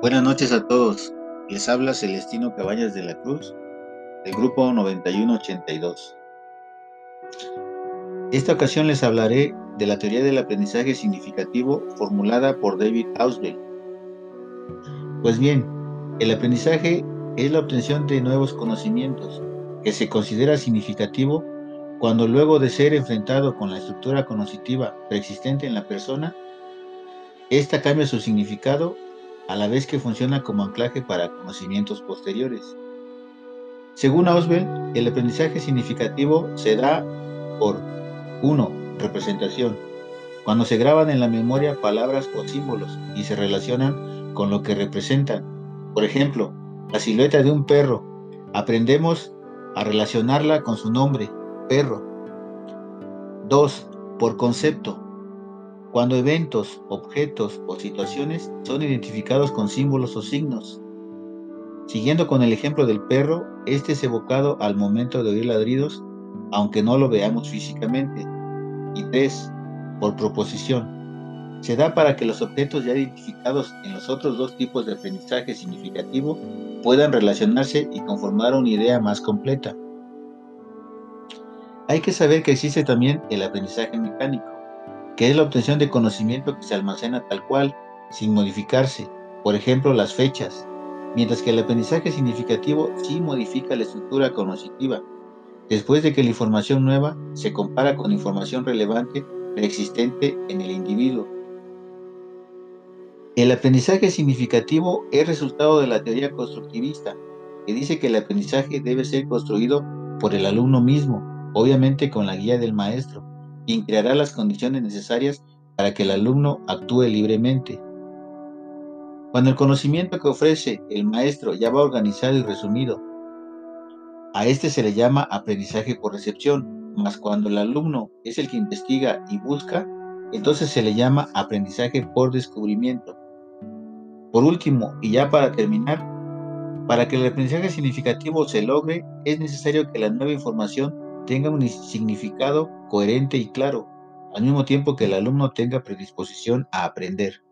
Buenas noches a todos. Les habla Celestino Cabañas de la Cruz, del grupo 9182. Esta ocasión les hablaré de la teoría del aprendizaje significativo formulada por David Ausubel. Pues bien, el aprendizaje es la obtención de nuevos conocimientos que se considera significativo cuando luego de ser enfrentado con la estructura cognitiva preexistente en la persona, ésta cambia su significado a la vez que funciona como anclaje para conocimientos posteriores. Según Ausubel, el aprendizaje significativo se da por 1. Representación. Cuando se graban en la memoria palabras o símbolos y se relacionan con lo que representan. Por ejemplo, la silueta de un perro. Aprendemos a relacionarla con su nombre, perro. 2. Por concepto. Cuando eventos, objetos o situaciones son identificados con símbolos o signos. Siguiendo con el ejemplo del perro, este es evocado al momento de oír ladridos, aunque no lo veamos físicamente. Y 3. Por proposición. Se da para que los objetos ya identificados en los otros dos tipos de aprendizaje significativo puedan relacionarse y conformar una idea más completa. Hay que saber que existe también el aprendizaje mecánico, que es la obtención de conocimiento que se almacena tal cual, sin modificarse, por ejemplo las fechas, mientras que el aprendizaje significativo sí modifica la estructura cognitiva, después de que la información nueva se compara con información relevante preexistente en el individuo. El aprendizaje significativo es resultado de la teoría constructivista, que dice que el aprendizaje debe ser construido por el alumno mismo, obviamente con la guía del maestro, quien creará las condiciones necesarias para que el alumno actúe libremente. Cuando el conocimiento que ofrece el maestro ya va organizado y resumido, a este se le llama aprendizaje por recepción, mas cuando el alumno es el que investiga y busca, entonces se le llama aprendizaje por descubrimiento. Por último, y ya para terminar, para que el aprendizaje significativo se logre, es necesario que la nueva información tenga un significado coherente y claro, al mismo tiempo que el alumno tenga predisposición a aprender.